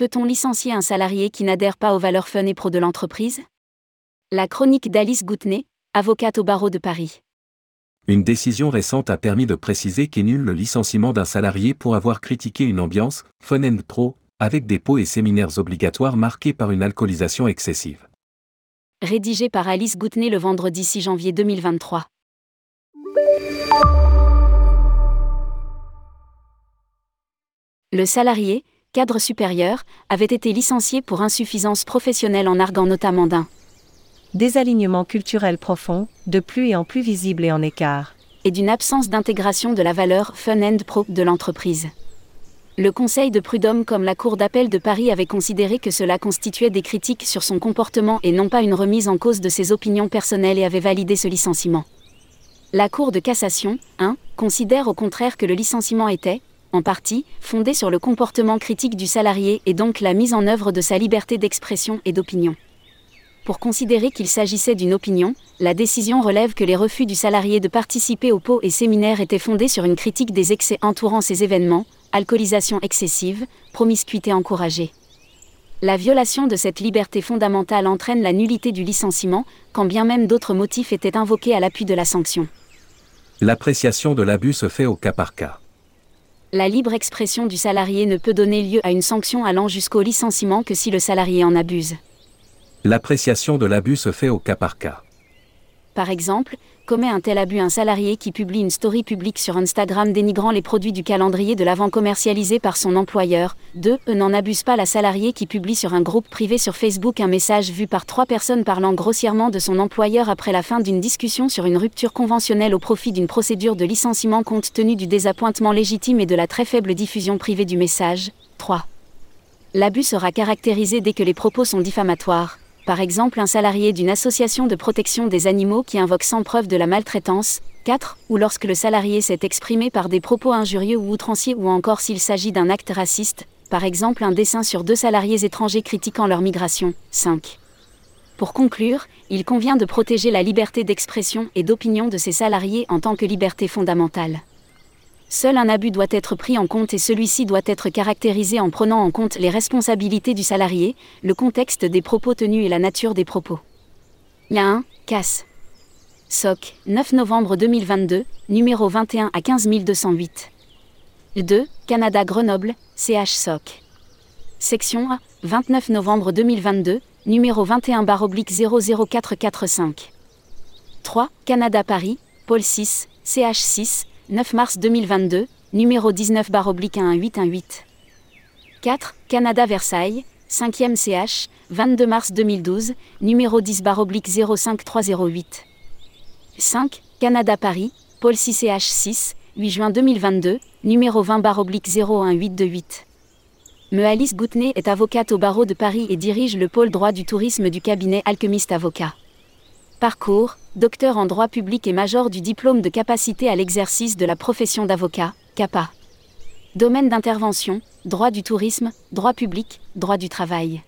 Peut-on licencier un salarié qui n'adhère pas aux valeurs fun et pro de l'entreprise? La chronique d'Alice Goutenay, avocate au barreau de Paris. Une décision récente a permis de préciser qu'est nul le licenciement d'un salarié pour avoir critiqué une ambiance, fun and pro, avec des pots et séminaires obligatoires marqués par une alcoolisation excessive. Rédigé par Alice Goutenay le vendredi 6 janvier 2023. Le salarié, cadre supérieur, avait été licencié pour insuffisance professionnelle en arguant notamment d'un désalignement culturel profond, de plus et en plus visible et en écart, et d'une absence d'intégration de la valeur fun and pro de l'entreprise. Le Conseil de prud'homme comme la Cour d'appel de Paris avait considéré que cela constituait des critiques sur son comportement et non pas une remise en cause de ses opinions personnelles et avait validé ce licenciement. La Cour de cassation, 1, considère au contraire que le licenciement était, en partie, fondé sur le comportement critique du salarié et donc la mise en œuvre de sa liberté d'expression et d'opinion. Pour considérer qu'il s'agissait d'une opinion, la décision relève que les refus du salarié de participer aux pots et séminaires étaient fondés sur une critique des excès entourant ces événements, alcoolisation excessive, promiscuité encouragée. La violation de cette liberté fondamentale entraîne la nullité du licenciement, quand bien même d'autres motifs étaient invoqués à l'appui de la sanction. L'appréciation de l'abus se fait au cas par cas la libre expression du salarié ne peut donner lieu à une sanction allant jusqu'au licenciement que si le salarié en abuse. L'appréciation de l'abus se fait au cas par cas. Par exemple, commet un tel abus un salarié qui publie une story publique sur Instagram dénigrant les produits du calendrier de l'avant commercialisé par son employeur. 2. N'en abuse pas la salariée qui publie sur un groupe privé sur Facebook un message vu par trois personnes parlant grossièrement de son employeur après la fin d'une discussion sur une rupture conventionnelle au profit d'une procédure de licenciement compte tenu du désappointement légitime et de la très faible diffusion privée du message. 3. L'abus sera caractérisé dès que les propos sont diffamatoires par exemple un salarié d'une association de protection des animaux qui invoque sans preuve de la maltraitance, 4. Ou lorsque le salarié s'est exprimé par des propos injurieux ou outranciers ou encore s'il s'agit d'un acte raciste, par exemple un dessin sur deux salariés étrangers critiquant leur migration, 5. Pour conclure, il convient de protéger la liberté d'expression et d'opinion de ces salariés en tant que liberté fondamentale. Seul un abus doit être pris en compte et celui-ci doit être caractérisé en prenant en compte les responsabilités du salarié, le contexte des propos tenus et la nature des propos. La 1. Casse. SOC, 9 novembre 2022, numéro 21 à 15208. 2. Canada Grenoble, CH SOC. Section A, 29 novembre 2022, numéro 21 00445. 3. Canada Paris, Pôle 6, CH 6, 9 mars 2022, numéro 19 1818. 4. Canada Versailles, 5e CH, 22 mars 2012, numéro 10 05308. 5. Canada Paris, Pôle 6 CH 6, 8 juin 2022, numéro 20 01828. Me Alice Goutenay est avocate au barreau de Paris et dirige le pôle droit du tourisme du cabinet Alchemist Avocat. Parcours, docteur en droit public et major du diplôme de capacité à l'exercice de la profession d'avocat, CAPA. Domaine d'intervention, droit du tourisme, droit public, droit du travail.